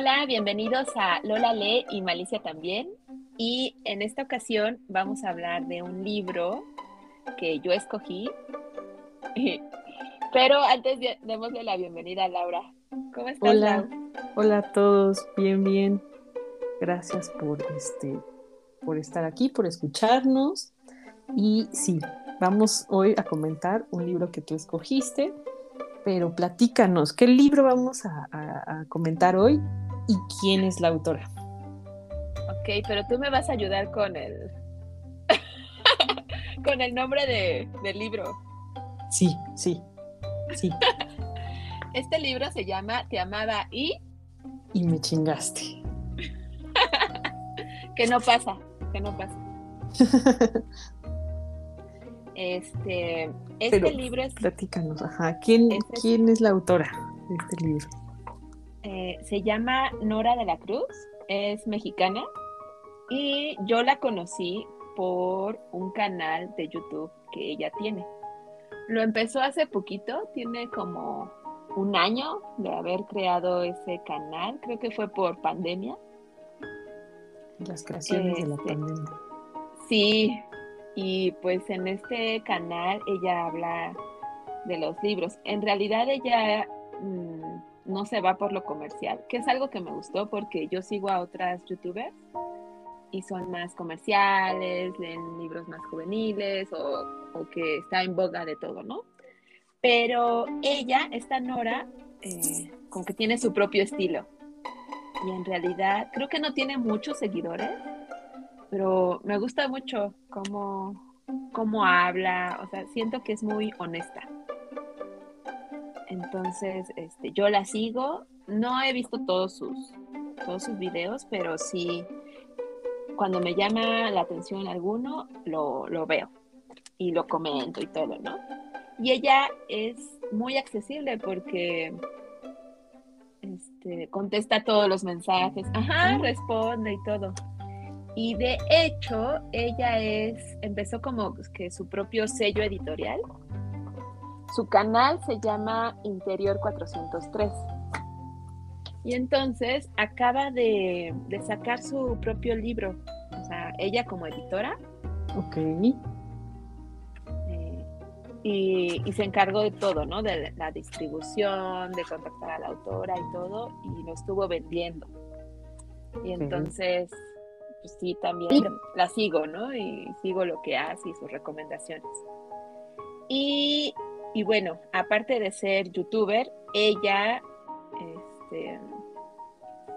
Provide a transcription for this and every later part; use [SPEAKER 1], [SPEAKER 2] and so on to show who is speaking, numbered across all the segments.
[SPEAKER 1] Hola, bienvenidos a Lola Lee y Malicia también. Y en esta ocasión vamos a hablar de un libro que yo escogí. Pero antes démosle la bienvenida a Laura. ¿Cómo estás,
[SPEAKER 2] Hola, hola a todos, bien, bien. Gracias por este, por estar aquí, por escucharnos. Y sí, vamos hoy a comentar un libro que tú escogiste, pero platícanos, ¿qué libro vamos a, comentar hoy y quién es la autora?
[SPEAKER 1] Ok, pero tú me vas a ayudar con el, con el nombre de, del libro.
[SPEAKER 2] Sí, sí, sí.
[SPEAKER 1] Este libro se llama Te amaba y...
[SPEAKER 2] Y me chingaste.
[SPEAKER 1] que no pasa, que no pasa. Este, este libro es.
[SPEAKER 2] Platícanos, ajá. ¿Quién, ¿quién es la autora de este libro?
[SPEAKER 1] Eh, se llama Nora de la Cruz, es mexicana y yo la conocí por un canal de YouTube que ella tiene. Lo empezó hace poquito, tiene como un año de haber creado ese canal, creo que fue por pandemia.
[SPEAKER 2] Las creaciones de la este, pandemia.
[SPEAKER 1] Sí, y pues en este canal ella habla de los libros. En realidad ella mm, no se va por lo comercial, que es algo que me gustó porque yo sigo a otras youtubers y son más comerciales, leen libros más juveniles o, que está en boga de todo, ¿no? Pero ella, esta Nora, eh, como que tiene su propio estilo. Y en realidad creo que no tiene muchos seguidores, pero me gusta mucho cómo, cómo habla, o sea, siento que es muy honesta. Entonces, este, yo la sigo, no he visto todos sus, todos sus videos, pero sí, cuando me llama la atención alguno, lo, lo veo y lo comento y todo, ¿no? Y ella es muy accesible porque este, contesta todos los mensajes, ajá, responde y todo. Y de hecho, ella es, empezó como que su propio sello editorial. Su canal se llama Interior 403. Y entonces acaba de, sacar su propio libro. O sea, ella como editora.
[SPEAKER 2] Ok.
[SPEAKER 1] Eh, y, y, se encargó de todo, ¿no? De la distribución, de contactar a la autora y todo. Y lo estuvo vendiendo. Y entonces pues sí, también la sigo, ¿no? Y sigo lo que hace y sus recomendaciones. Y, bueno, aparte de ser youtuber, ella, este,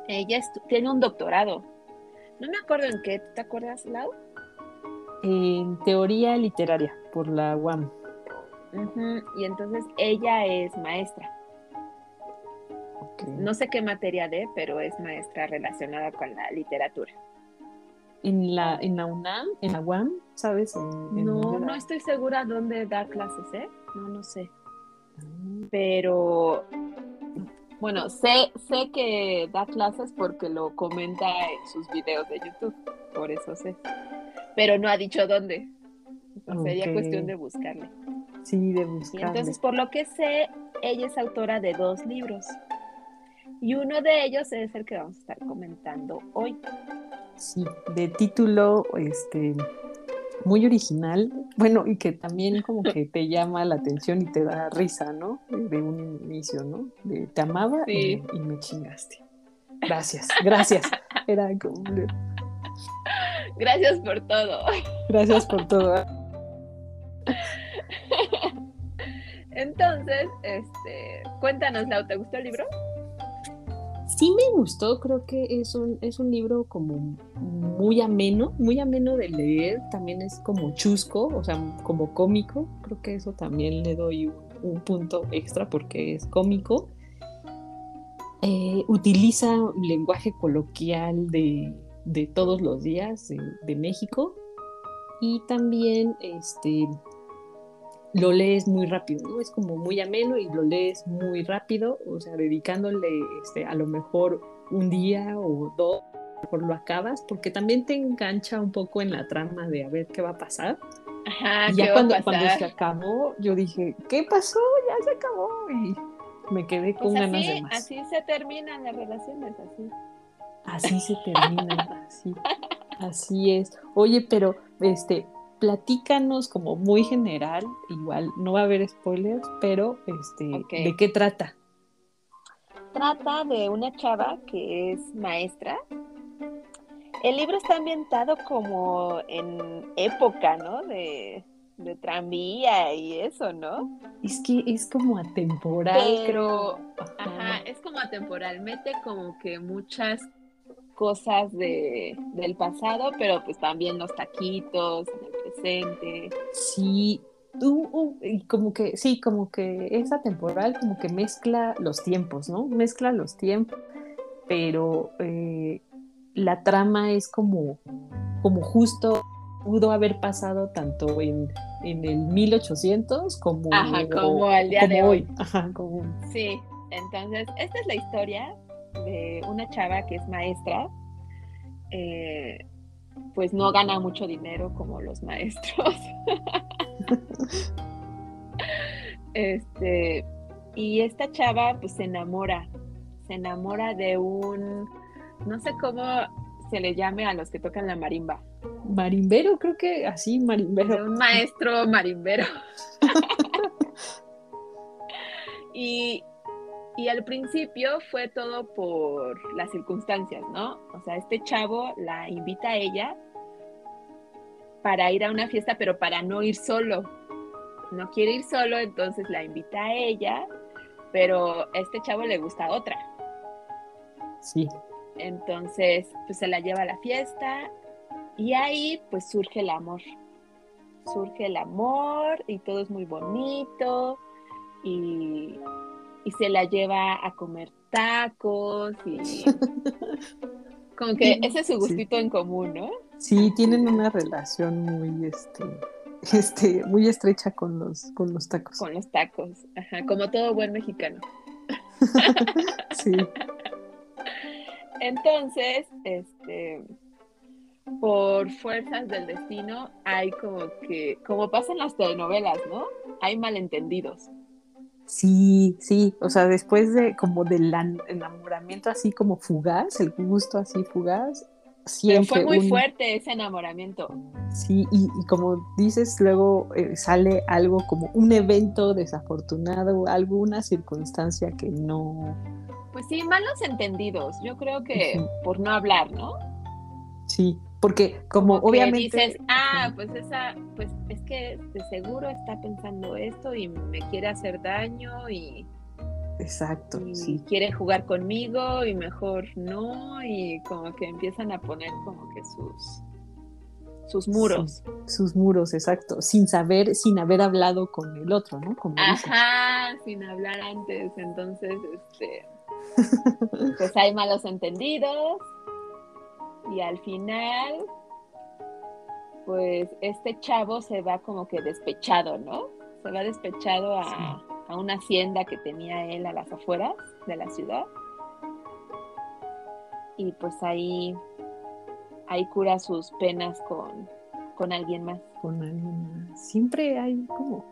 [SPEAKER 1] ella tiene un doctorado. No me acuerdo en qué, ¿te acuerdas, Lau?
[SPEAKER 2] En teoría literaria, por la UAM.
[SPEAKER 1] Y entonces ella es maestra. No sé qué materia de, pero es maestra relacionada con la literatura
[SPEAKER 2] en la, en la UNAM, en la UAM, ¿sabes?
[SPEAKER 1] no, no estoy segura dónde da clases, ¿eh? No, no sé. Ah. Pero, bueno, sé, sé que da clases porque lo comenta en sus videos de YouTube, por eso sé. Pero no ha dicho dónde. sería cuestión de buscarle.
[SPEAKER 2] Sí, de buscarle.
[SPEAKER 1] entonces, por lo que sé, ella es autora de dos libros. Y uno de ellos es el que vamos a estar comentando hoy.
[SPEAKER 2] Sí, de título este, muy original, bueno, y que también como que te llama la atención y te da risa, ¿no? De un inicio, ¿no? De te amaba y, me chingaste. Gracias, gracias. Era como...
[SPEAKER 1] Gracias por todo.
[SPEAKER 2] Gracias por todo.
[SPEAKER 1] Entonces, este, cuéntanos, Lau, ¿te gustó el libro?
[SPEAKER 2] Sí me gustó, creo que es un, es un libro como muy ameno, muy ameno de leer, también es como chusco, o sea, como cómico, creo que eso también le doy un, punto extra porque es cómico. Eh, utiliza lenguaje coloquial de, todos los días de, de México y también este, lo lees muy rápido, ¿no? Es como muy ameno y lo lees muy rápido, o sea, dedicándole este, a lo mejor un día o dos, mejor lo acabas, porque también te engancha un poco en la trama de a ver qué va a pasar.
[SPEAKER 1] Ajá,
[SPEAKER 2] y ya cuando, cuando se acabó, yo dije, ¿qué pasó? Ya se acabó. Y me quedé con
[SPEAKER 1] Pues
[SPEAKER 2] ganas
[SPEAKER 1] así,
[SPEAKER 2] de más.
[SPEAKER 1] así se terminan las relaciones, así.
[SPEAKER 2] Así se termina, así, así es. Oye, pero este, platícanos como muy general, igual no va a haber spoilers, pero este. ¿de qué trata?
[SPEAKER 1] Trata de una chava que es maestra. El libro está ambientado como en época, ¿no? De, de tranvía y eso, ¿no?
[SPEAKER 2] Es que es como atemporal,
[SPEAKER 1] Pero,
[SPEAKER 2] creo.
[SPEAKER 1] Ajá, es como atemporal, mete como que muchas cosas de, del pasado, pero pues también los taquitos,
[SPEAKER 2] Sí, tú, uh, como que, sí, como que es atemporal, como que mezcla los tiempos, ¿no? Mezcla los tiempos, pero eh, la trama es como, como justo pudo haber pasado tanto en, en el 1800 como,
[SPEAKER 1] Ajá, como al día de hoy.
[SPEAKER 2] Ajá, como,
[SPEAKER 1] Sí, entonces esta es la historia de una chava que es maestra, eh, pues no gana mucho dinero como los maestros. este, y esta chava pues se enamora, se enamora de un, no sé cómo se le llame a los que tocan la marimba,
[SPEAKER 2] marimbero, creo que así,
[SPEAKER 1] de
[SPEAKER 2] marimbero.
[SPEAKER 1] un maestro marimbero. y, y al principio fue todo por las circunstancias, ¿no? O sea, este chavo la invita a ella para ir a una fiesta, pero para no ir solo. No quiere ir solo, entonces la invita a ella, pero a este chavo le gusta otra.
[SPEAKER 2] Sí,
[SPEAKER 1] Entonces, pues se la lleva a la fiesta y ahí pues surge el amor. Surge el amor y todo es muy bonito y, y se la lleva a comer tacos y como que ese es su gustito en común, ¿no?
[SPEAKER 2] sí, tienen una relación muy, este, este, muy estrecha con los, con los tacos.
[SPEAKER 1] Con los tacos, ajá, como todo buen mexicano.
[SPEAKER 2] Sí.
[SPEAKER 1] Entonces, este, por fuerzas del destino, hay como que, como pasa en las telenovelas, ¿no? Hay malentendidos.
[SPEAKER 2] Sí, sí, o sea, después de como del enamoramiento así como fugaz, el gusto así fugaz,
[SPEAKER 1] Pero
[SPEAKER 2] siempre
[SPEAKER 1] fue muy
[SPEAKER 2] un-
[SPEAKER 1] fuerte ese enamoramiento.
[SPEAKER 2] Sí, y, y como dices, luego eh, sale algo como un evento desafortunado, alguna circunstancia que no,
[SPEAKER 1] Pues sí, malos entendidos. Yo creo que por no hablar, ¿no?
[SPEAKER 2] sí, porque como, obviamente
[SPEAKER 1] dices, ah, pues esa, pues es que de seguro está pensando esto y me quiere hacer daño y,
[SPEAKER 2] exacto,
[SPEAKER 1] y
[SPEAKER 2] sí,
[SPEAKER 1] quiere jugar conmigo y mejor no y como que empiezan a poner como que sus sus muros.
[SPEAKER 2] sus muros, exacto, sin saber, sin haber hablado con el otro, ¿no? Como dices.
[SPEAKER 1] Ajá, sin hablar antes. Entonces, este, pues hay malos entendidos. Y al final, pues este chavo se va como que despechado, ¿no? Se va despechado a,
[SPEAKER 2] Sí.
[SPEAKER 1] a una hacienda que tenía él a las afueras de la ciudad. Y pues ahí, ahí cura sus penas con, con alguien más.
[SPEAKER 2] con alguien más. Siempre hay como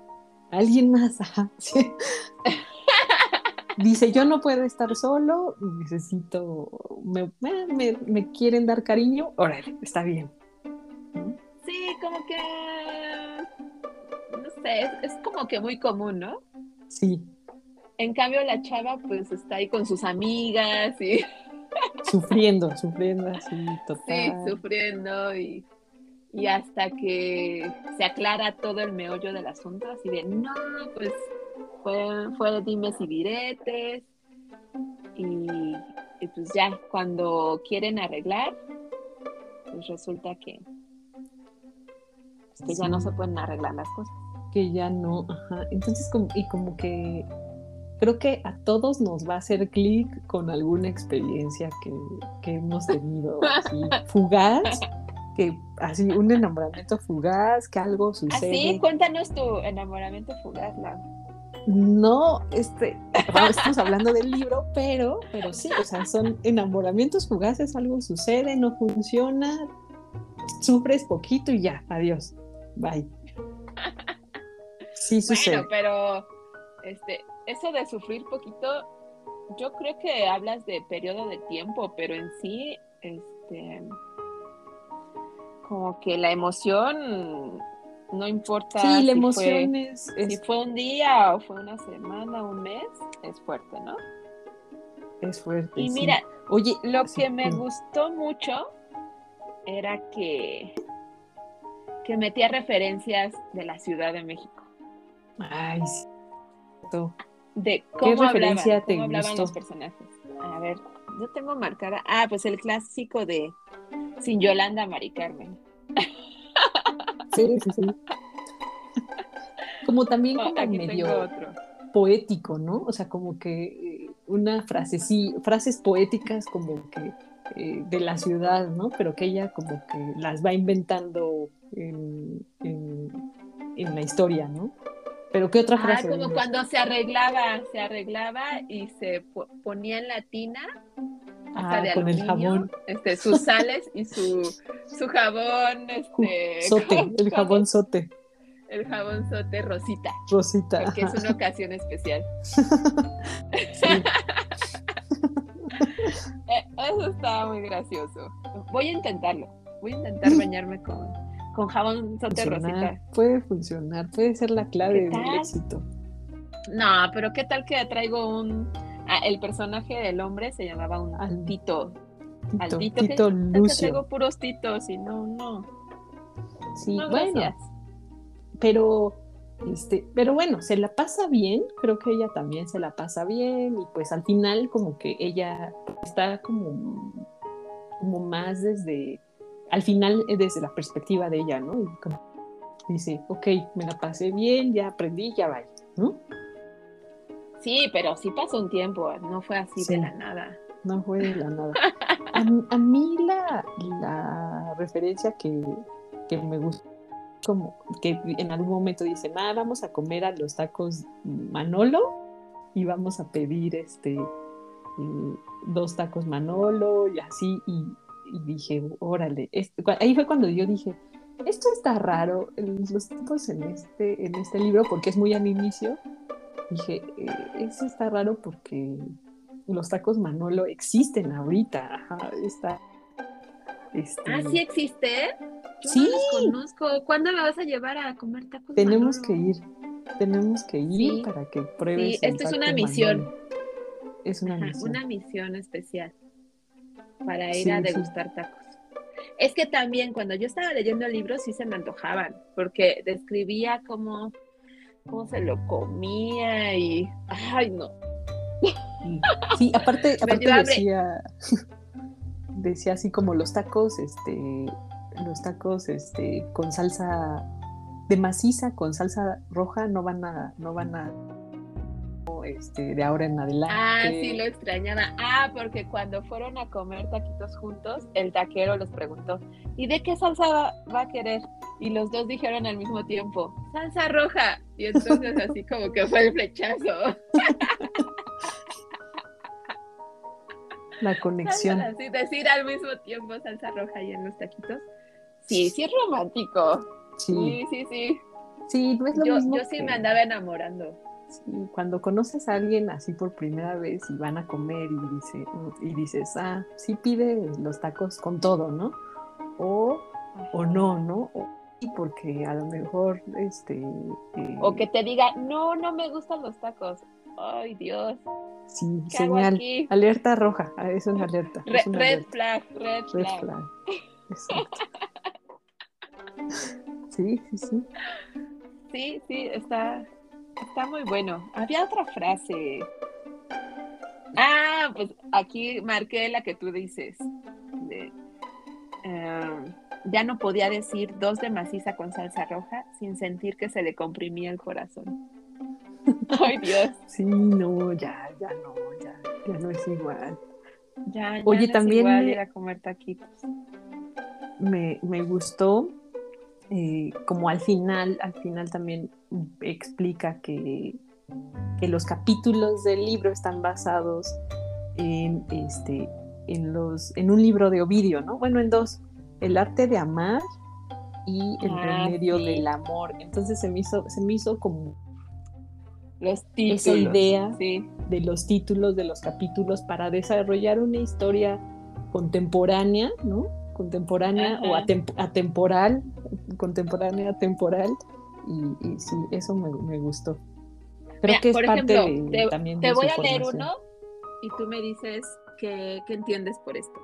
[SPEAKER 2] alguien más. ajá, sí. Dice, yo no puedo estar solo, necesito, me, me- me- me quieren dar cariño, órale, está bien. ¿no?
[SPEAKER 1] Sí, como que, no sé, es, es como que muy común, ¿no?
[SPEAKER 2] Sí,
[SPEAKER 1] En cambio, la chava pues está ahí con sus amigas y
[SPEAKER 2] sufriendo, sufriendo así,
[SPEAKER 1] sí,
[SPEAKER 2] total.
[SPEAKER 1] sufriendo y, y hasta que se aclara todo el meollo del asunto, así de, no, pues fue, fue dimes y diretes y, y pues ya, cuando quieren arreglar, pues resulta que, pues, que ya no se pueden arreglar las cosas.
[SPEAKER 2] que ya no, ajá. Entonces, como, y como que creo que a todos nos va a hacer clic con alguna experiencia que, que hemos tenido así, fugaz, que así un enamoramiento fugaz, que algo
[SPEAKER 1] Así,
[SPEAKER 2] sucede.
[SPEAKER 1] cuéntanos tu enamoramiento fugaz, Lau.
[SPEAKER 2] No, este, estamos hablando del libro, pero, pero sí, o sea, son enamoramientos fugaces, algo sucede, no funciona, sufres poquito y ya, adiós, bye. Sí sucede.
[SPEAKER 1] Bueno, pero este, eso de sufrir poquito, yo creo que hablas de periodo de tiempo, pero en sí, este, como que la emoción no importa.
[SPEAKER 2] Sí, la emoción es,
[SPEAKER 1] Si fue un día o fue una semana, un mes, es fuerte, ¿no?
[SPEAKER 2] Es fuerte.
[SPEAKER 1] Y mira, oye, lo que me gustó mucho era que, que metía referencias de la Ciudad de México.
[SPEAKER 2] Ay, sí.
[SPEAKER 1] De cómo, referencia te hablaban los personajes. A ver, yo tengo marcada. Ah, pues el clásico de Sin Yolanda, Mari Carmen.
[SPEAKER 2] Sí, sí, sí. Como también como medio poético, ¿no? O sea, como que eh, una frase, sí, frases poéticas como que eh, de la ciudad, ¿no? Pero que ella como que las va inventando en, la historia, ¿no? Pero ¿qué otra ah, frase?
[SPEAKER 1] Ah, como cuando se arreglaba, se arreglaba y se ponía en latina
[SPEAKER 2] ah, con el jabón.
[SPEAKER 1] Este, sus sales y su, su jabón, este,
[SPEAKER 2] sote, el jabón sote.
[SPEAKER 1] El jabón sote rosita.
[SPEAKER 2] Rosita.
[SPEAKER 1] Porque es una ocasión especial. Eh, eso estaba muy gracioso. Voy a intentarlo. Voy a intentar bañarme con, con jabón sote rosita.
[SPEAKER 2] Puede funcionar, puede ser la clave del éxito.
[SPEAKER 1] No, pero ¿qué tal que traigo un Ah, el personaje del hombre se llamaba un Altito.
[SPEAKER 2] Altito, Tito Lucio.
[SPEAKER 1] tengo puros titos y no, no.
[SPEAKER 2] Sí, bueno. Pero, este, pero bueno, se la pasa bien, creo que ella también se la pasa bien y pues al final como que ella está como, como más desde, al final desde la perspectiva de ella, ¿no? Y como dice, ok, me la pasé bien, ya aprendí, ya vaya, ¿no?
[SPEAKER 1] Sí, pero sí pasó un tiempo, no fue así de la nada.
[SPEAKER 2] No fue de la nada. A, mí la, la referencia que, me gusta, como que en algún momento dicen, ah, vamos a comer a los tacos Manolo y vamos a pedir este eh, dos tacos Manolo y así, y, dije, órale, ahí fue cuando yo dije, esto está raro, los tacos en este, en este libro, porque es muy al inicio, dije, eh, eso está raro porque los tacos Manolo existen ahorita. Ajá, está.
[SPEAKER 1] Este... Ah, sí existe.
[SPEAKER 2] sí.
[SPEAKER 1] conozco. ¿Cuándo me vas a llevar a comer tacos?
[SPEAKER 2] Tenemos que ir. Tenemos que ir para que pruebes.
[SPEAKER 1] Sí, esto es una misión.
[SPEAKER 2] Es una misión.
[SPEAKER 1] Una misión especial para ir a degustar tacos. Es que también cuando yo estaba leyendo el libro sí se me antojaban, porque describía como cómo se lo comía y, ay, no.
[SPEAKER 2] Sí, aparte, aparte decía, decía así como los tacos, este, los tacos, este, con salsa de maciza, con salsa roja, no van a, no van a este, de ahora en adelante.
[SPEAKER 1] Ah, sí, lo extrañaba. Ah, porque cuando fueron a comer taquitos juntos, el taquero les preguntó, ¿y de qué salsa va, a querer? Y los dos dijeron al mismo tiempo, salsa roja. Y entonces así como que fue el flechazo.
[SPEAKER 2] La conexión.
[SPEAKER 1] Así, decir al mismo tiempo salsa roja y en los taquitos. Sí, sí es romántico. Sí, sí, sí.
[SPEAKER 2] Sí, no es lo
[SPEAKER 1] yo,
[SPEAKER 2] mismo
[SPEAKER 1] Yo sí me andaba enamorando.
[SPEAKER 2] Sí, cuando conoces a alguien así por primera vez y van a comer y, dice, y dices, ah, sí pide los tacos con todo, ¿no? O, o no, ¿no? Porque a lo mejor, este...
[SPEAKER 1] Eh, o que te diga, no, no me gustan los tacos. Ay, Dios.
[SPEAKER 2] Sí, señal. Alerta roja, ah, es alerta.
[SPEAKER 1] red flag, red, flag.
[SPEAKER 2] Exacto. sí, sí, sí.
[SPEAKER 1] Sí, sí, está, Está muy bueno. Había otra frase. Ah, pues aquí marqué la que tú dices. Em, ya no podía decir dos de maciza con salsa roja sin sentir que se le comprimía el corazón. Ay, Dios.
[SPEAKER 2] Sí, no, ya, ya no, ya, ya no es igual.
[SPEAKER 1] Ya, Oye, también es igual ir a comer taquitos.
[SPEAKER 2] Me, me gustó eh, como al final, al final también explica que, que, los capítulos del libro están basados en, este, en, los, en un libro de Ovidio, ¿no? Bueno, en dos, El arte de amar y El ah, remedio del amor. Entonces se me hizo, se me hizo como
[SPEAKER 1] los títulos,
[SPEAKER 2] esa idea
[SPEAKER 1] sí.
[SPEAKER 2] de los títulos de los capítulos para desarrollar una historia contemporánea, ¿no? Contemporánea o atemporal, contemporánea, atemporal. Y, y sí, eso me, me gustó. Creo
[SPEAKER 1] Mira,
[SPEAKER 2] que es
[SPEAKER 1] por
[SPEAKER 2] parte
[SPEAKER 1] ejemplo,
[SPEAKER 2] de,
[SPEAKER 1] te,
[SPEAKER 2] también
[SPEAKER 1] te
[SPEAKER 2] de
[SPEAKER 1] voy
[SPEAKER 2] su
[SPEAKER 1] a leer
[SPEAKER 2] formación.
[SPEAKER 1] uno y tú me dices qué, qué entiendes por esto.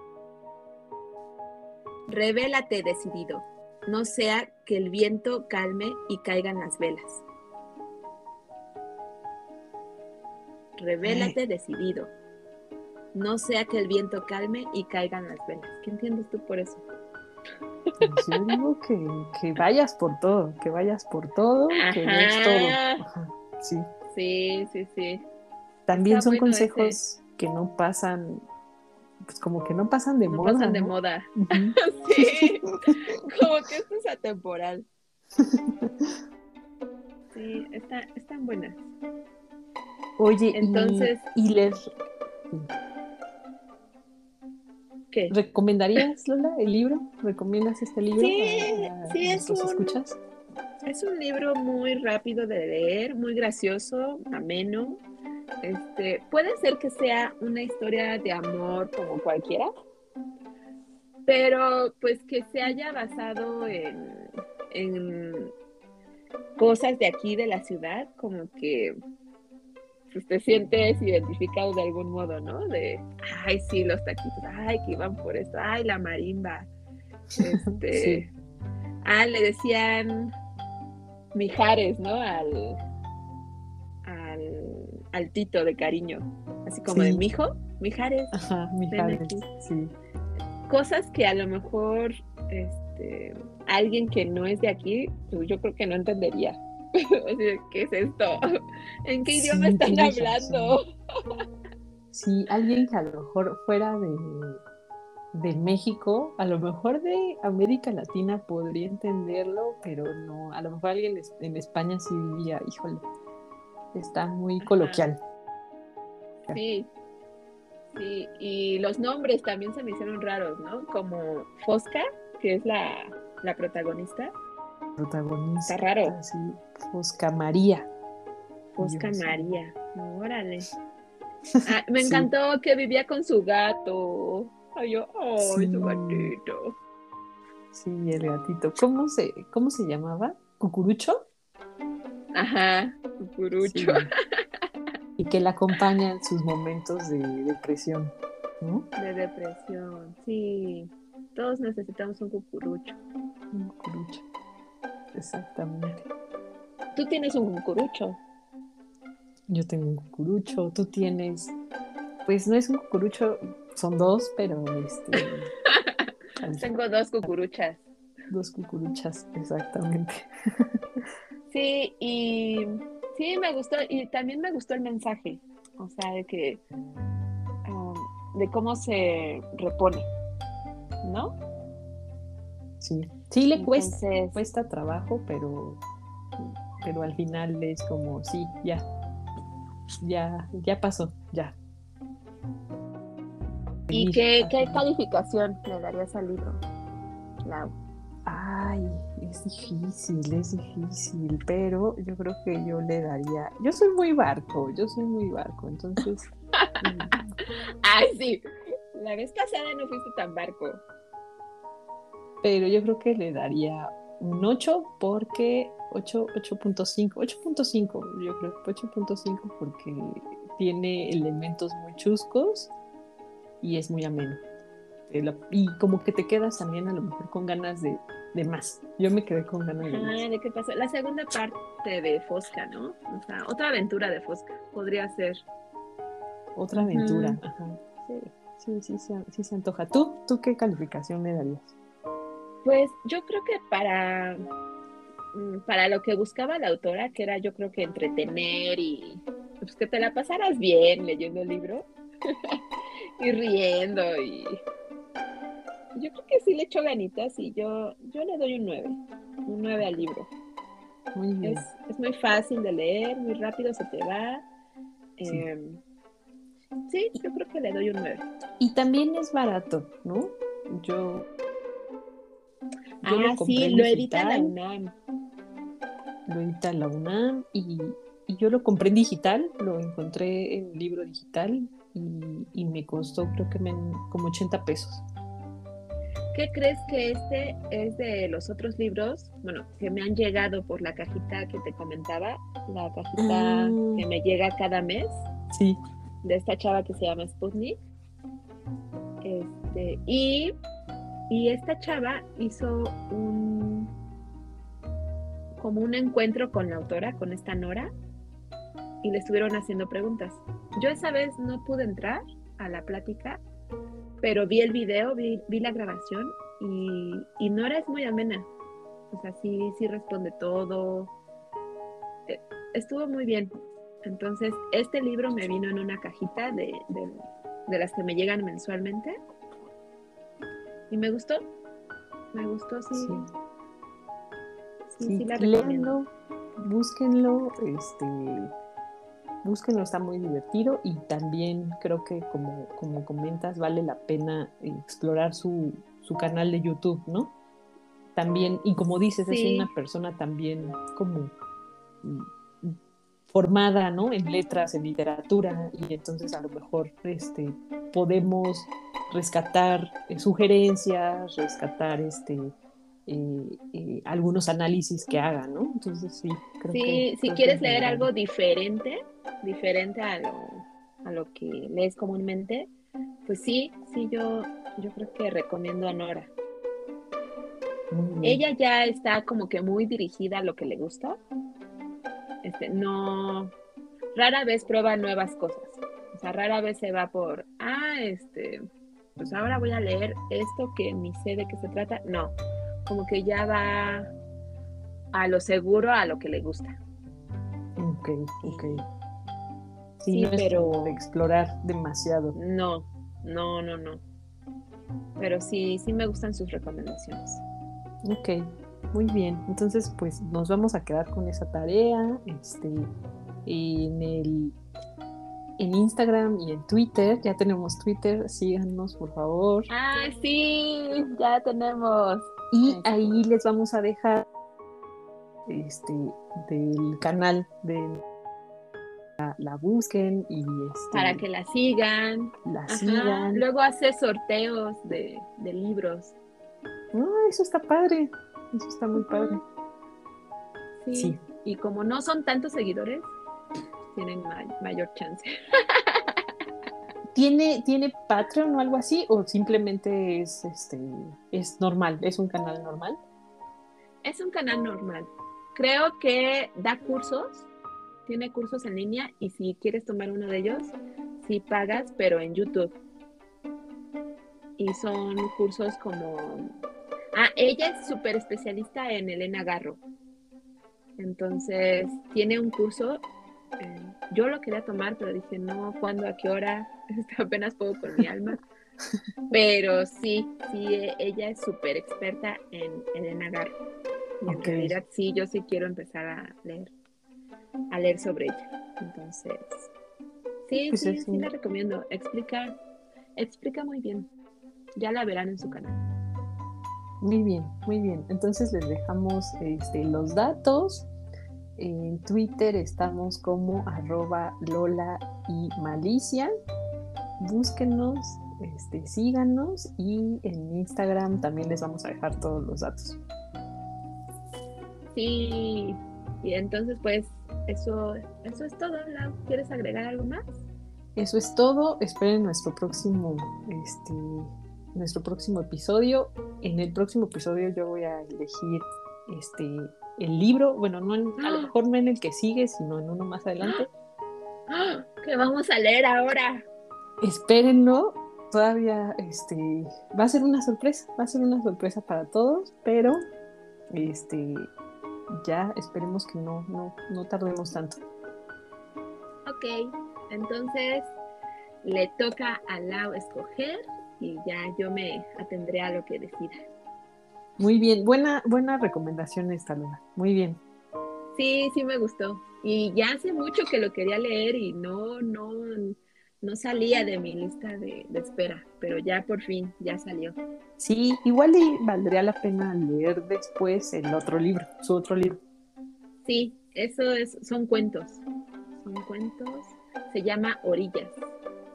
[SPEAKER 1] Revélate decidido, no sea que el viento calme y caigan las velas. Revélate decidido, no sea que el viento calme y caigan las velas. ¿Qué entiendes tú por eso?
[SPEAKER 2] Pues Yo digo que, que vayas por todo, que vayas por todo, que des todo. Ajá, sí.
[SPEAKER 1] Sí, sí, sí.
[SPEAKER 2] También
[SPEAKER 1] Está
[SPEAKER 2] son
[SPEAKER 1] bueno
[SPEAKER 2] consejos que no pasan, pues como que no pasan de
[SPEAKER 1] No
[SPEAKER 2] moda.
[SPEAKER 1] pasan de moda.
[SPEAKER 2] Ujú.
[SPEAKER 1] Sí, como que esto es atemporal. Sí, está, están buenas.
[SPEAKER 2] Oye, y-
[SPEAKER 1] Entonces-
[SPEAKER 2] y, les
[SPEAKER 1] ¿Qué?
[SPEAKER 2] recomendarías, Lola, el libro? ¿Recomiendas este libro?
[SPEAKER 1] Sí, sí, es un-
[SPEAKER 2] escuchas?
[SPEAKER 1] Es un libro muy rápido de leer, muy gracioso, ameno. Este, puede ser que sea una historia de amor como cualquiera, pero pues que se haya basado en, en cosas de aquí de la ciudad, como que pues, te sientes identificado de algún modo, ¿no? De, ay, sí, los taquitos, ay, que iban por esto, ay, la marimba. Este,
[SPEAKER 2] Sí.
[SPEAKER 1] Ah, le decían Mijares, ¿no? Al, al, al Tito de cariño. Así como
[SPEAKER 2] Sí.
[SPEAKER 1] de mijo, Mijares.
[SPEAKER 2] Ajá, Mijares, sí.
[SPEAKER 1] Cosas que a lo mejor este, alguien que no es de aquí, pues yo creo que no entendería. o sea, ¿qué es esto? ¿En qué
[SPEAKER 2] Sí,
[SPEAKER 1] idioma están hablando?
[SPEAKER 2] Sí, alguien que a lo mejor fuera de, de México, a lo mejor de América Latina podría entenderlo, pero no, a lo mejor alguien en España sí diría, híjole, está muy
[SPEAKER 1] Ajá.
[SPEAKER 2] coloquial.
[SPEAKER 1] Sí. Sí, y los nombres también se me hicieron raros, ¿no? Como Fosca, que es la, la protagonista.
[SPEAKER 2] Protagonista.
[SPEAKER 1] Está raro.
[SPEAKER 2] Sí, Fosca María.
[SPEAKER 1] Fosca
[SPEAKER 2] Dios.
[SPEAKER 1] María. Órale. Ah, me
[SPEAKER 2] Sí.
[SPEAKER 1] encantó que vivía con su gato. Ay, yo, ay,
[SPEAKER 2] Sí.
[SPEAKER 1] su gatito.
[SPEAKER 2] Sí, el gatito. ¿Cómo se, cómo se llamaba? ¿Cucurucho?
[SPEAKER 1] Ajá, cucurucho.
[SPEAKER 2] Sí. Y que la acompaña en sus momentos de depresión, ¿no?
[SPEAKER 1] De depresión, sí. Todos necesitamos un cucurucho.
[SPEAKER 2] Un cucurucho. Exactamente.
[SPEAKER 1] Tú tienes un cucurucho.
[SPEAKER 2] Yo tengo un cucurucho, tú tienes, pues no es un cucurucho, son dos, pero este,
[SPEAKER 1] Tengo dos cucuruchas.
[SPEAKER 2] dos cucuruchas, exactamente.
[SPEAKER 1] Sí, y sí, me gustó, y también me gustó el mensaje, o sea, de que, um, de cómo se repone, ¿no?
[SPEAKER 2] Sí, sí le cuesta,
[SPEAKER 1] Entonces,
[SPEAKER 2] cuesta trabajo, pero, pero al final es como, sí, ya, ya, ya pasó, ya.
[SPEAKER 1] ¿y qué, qué calificación le darías al libro, Lau?
[SPEAKER 2] Ay, es difícil, es difícil, pero yo creo que yo le daría, yo soy muy barco, yo soy muy barco, entonces,
[SPEAKER 1] Ay, sí, la vez pasada no fuiste tan barco.
[SPEAKER 2] pero yo creo que le daría un 8 porque 8, 8.5, 8.5, yo creo que 8.5 porque tiene elementos muy chuscos y es muy ameno. Lo- Y como que te quedas también a lo mejor con ganas de, de más. Yo me quedé con ganas de más.
[SPEAKER 1] ¿de qué pasó? La segunda parte de Fosca, ¿no? O sea, otra aventura de Fosca, podría ser.
[SPEAKER 2] Otra aventura. Ajá. Sí, sí, sí, se- sí se antoja. ¿Tú, ¿Tú qué calificación le darías?
[SPEAKER 1] Pues yo creo que para, mm, para lo que buscaba la autora, que era yo creo que entretener y pues, que te la pasaras bien leyendo el libro y riendo y yo creo que sí le echo ganitas y yo, yo le doy un 9, un 9 al libro.
[SPEAKER 2] Muy bien.
[SPEAKER 1] Es, es muy fácil de leer, muy rápido se te va.
[SPEAKER 2] Sí.
[SPEAKER 1] Em, sí, yo creo que le doy un 9.
[SPEAKER 2] Y también es barato, ¿no? Yo. yo
[SPEAKER 1] Ah,
[SPEAKER 2] compré
[SPEAKER 1] sí, lo edita la
[SPEAKER 2] digital,
[SPEAKER 1] UNAM.
[SPEAKER 2] Lo edita la UNAM y y yo lo compré en digital, lo encontré en libro digital y, me costó creo que me, como 80 pesos.
[SPEAKER 1] ¿Qué crees que este es de los otros libros? Bueno, que me han llegado por la cajita que te comentaba, la cajita ah. que me llega cada mes.
[SPEAKER 2] Sí.
[SPEAKER 1] De esta chava que se llama Sputnik. Este, y, y esta chava hizo un como un encuentro con la autora, con esta Nora, y le estuvieron haciendo preguntas. Yo esa vez no pude entrar a la plática, pero vi el video, vi, la grabación y, y, Nora es muy amena. O sea, sí, sí responde todo. Eh, estuvo muy bien. Entonces, este libro me vino en una cajita de, de, las que me llegan mensualmente. Y me gustó. Me gustó, sí.
[SPEAKER 2] Sí, sí, la recomiendo. búsquenlo, este búsquenlo, está muy divertido y también creo que como, como comentas vale la pena explorar su, su canal de YouTube, ¿no? También, y como dices, es una persona también como mm, formada, ¿no? En letras, en literatura, y entonces a lo mejor este, podemos rescatar eh, sugerencias, rescatar este, eh, eh, algunos análisis que haga, ¿no? Entonces sí,
[SPEAKER 1] creo sí, si quieres leer algo diferente, diferente a lo, a lo que lees comúnmente, pues sí, sí, yo, yo creo que recomiendo a Nora. Ella ya está como que muy dirigida a lo que le gusta. Este, no, rara vez prueba nuevas cosas. O sea, rara vez se va por, ah, este, pues ahora voy a leer esto que ni sé de qué se trata. No, como que ya va a lo seguro, a lo que le gusta.
[SPEAKER 2] Ok, ok. Sí, pero de explorar demasiado.
[SPEAKER 1] No, no, no, no. Pero sí, sí me gustan sus recomendaciones.
[SPEAKER 2] Ok, muy bien. Entonces, pues nos vamos a quedar con esa tarea. Este, en el en Instagram y en Twitter. Ya tenemos Twitter, síganos por favor.
[SPEAKER 1] Ah, sí, ya tenemos.
[SPEAKER 2] Y ahí les vamos a dejar este del canal de la, busquen y este,
[SPEAKER 1] para que la sigan.
[SPEAKER 2] La sigan.
[SPEAKER 1] Luego hace sorteos de, libros.
[SPEAKER 2] Ah, eso está padre. Eso está muy padre.
[SPEAKER 1] Sí. Y como no son tantos seguidores, tienen mayor chance.
[SPEAKER 2] ¿Tiene, ¿Tiene Patreon o algo así? ¿O simplemente es este es normal? ¿Es un canal normal?
[SPEAKER 1] Es un canal normal. Creo que da cursos tiene cursos en línea y si quieres tomar uno de ellos, sí pagas, pero en YouTube. Y son cursos como... Ah, ella es súper especialista en Elena Garro. Entonces, tiene un curso. Eh, yo lo quería tomar, pero dije, no, ¿cuándo? ¿A qué hora? apenas puedo con mi alma. Pero sí, sí, ella es súper experta en Elena Garro. Y en realidad sí, yo sí quiero empezar a leer a leer sobre ella. Entonces, sí, pues sí, sí, la recomiendo. Explica, explica muy bien. Ya la verán en su canal.
[SPEAKER 2] Muy bien, muy bien. Entonces les dejamos este, los datos. En Twitter estamos como arroba Lola y Malicia. Búsquenos, este, síganos y en Instagram también les vamos a dejar todos los datos.
[SPEAKER 1] Sí, y entonces pues eso, eso es todo, ¿Quieres agregar algo más?
[SPEAKER 2] Eso es todo. Esperen nuestro próximo, este, nuestro próximo episodio. En el próximo episodio yo voy a elegir este el libro, bueno, no a lo mejor no en el que sigue, sino en uno más adelante.
[SPEAKER 1] Que vamos a leer ahora.
[SPEAKER 2] Espérenlo, todavía este va a ser una sorpresa, va a ser una sorpresa para todos, pero este ya esperemos que no, no, no tardemos tanto.
[SPEAKER 1] Ok, entonces le toca a Lau escoger y ya yo me atendré a lo que decida.
[SPEAKER 2] Muy bien, buena, buena recomendación esta, Luna. Muy bien.
[SPEAKER 1] Sí, sí me gustó. Y ya hace mucho que lo quería leer y no, no, no salía de mi lista de, espera, pero ya por fin, ya salió.
[SPEAKER 2] Sí, igual y valdría la pena leer después el otro libro, su otro libro.
[SPEAKER 1] Sí, eso es, son cuentos. son cuentos. Se llama Orillas.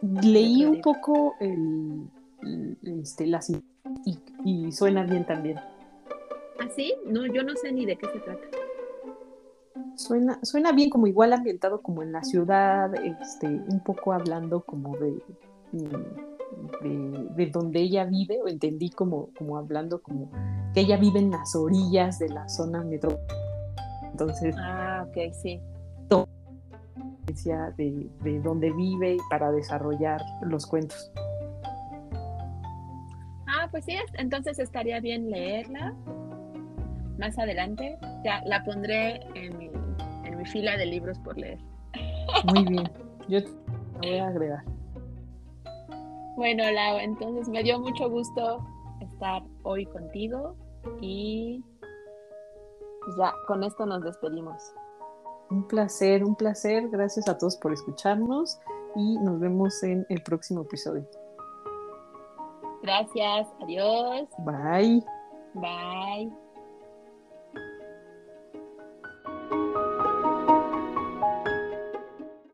[SPEAKER 2] Leí un poco el, este, la y, y suena bien también.
[SPEAKER 1] ¿Ah, sí? No, yo no sé ni de qué se trata.
[SPEAKER 2] Suena, suena bien, como igual ambientado como en la ciudad, este, un poco hablando como de, de, donde ella vive, o entendí como, como hablando como que ella vive en las orillas de la zona metro. Entonces,
[SPEAKER 1] ah, ok, sí.
[SPEAKER 2] De, de donde vive para desarrollar los cuentos.
[SPEAKER 1] Ah, pues sí, entonces estaría bien leerla más adelante. Ya la pondré en mi, en mi fila de libros por leer.
[SPEAKER 2] Muy bien, yo te voy a agregar.
[SPEAKER 1] Bueno, Lau, entonces me dio mucho gusto estar hoy contigo y pues ya con esto nos despedimos.
[SPEAKER 2] Un placer, un placer. Gracias a todos por escucharnos y nos vemos en el próximo episodio.
[SPEAKER 1] Gracias, adiós.
[SPEAKER 2] Bye.
[SPEAKER 1] Bye.